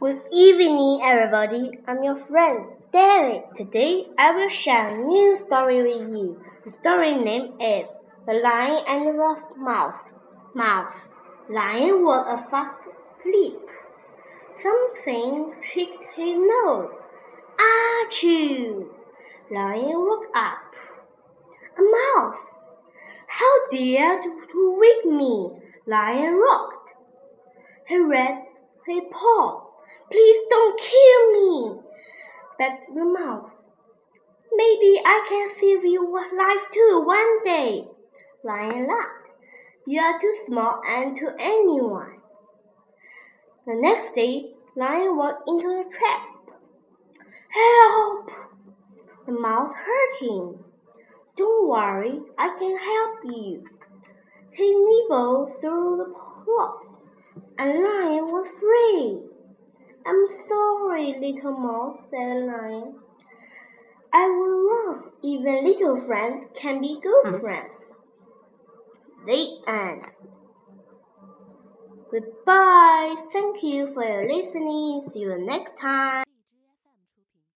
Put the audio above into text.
Good evening, everybody. I'm your friend, David. Today, I will share a new story with you. The story name is The Lion and the Mouse. Mouse. Lion was a fast asleep. Something pricked his nose. Achoo! Lion woke up. A mouse. How dare you to wake me? Lion rocked. He raised his paw. Please don't kill me, begged the mouse. Maybe I can save your life too one day. Lion laughed. You are too small and to anyone. The next day, Lion walked into the trap. Help! The mouse heard him. Don't worry, I can help you. He nibbled through the cloth, and Lion sorry, little mouse, said Lion. I was wrong. Even little friends can be good hmm. friends. The end. Goodbye. Thank you for your listening. See you next time.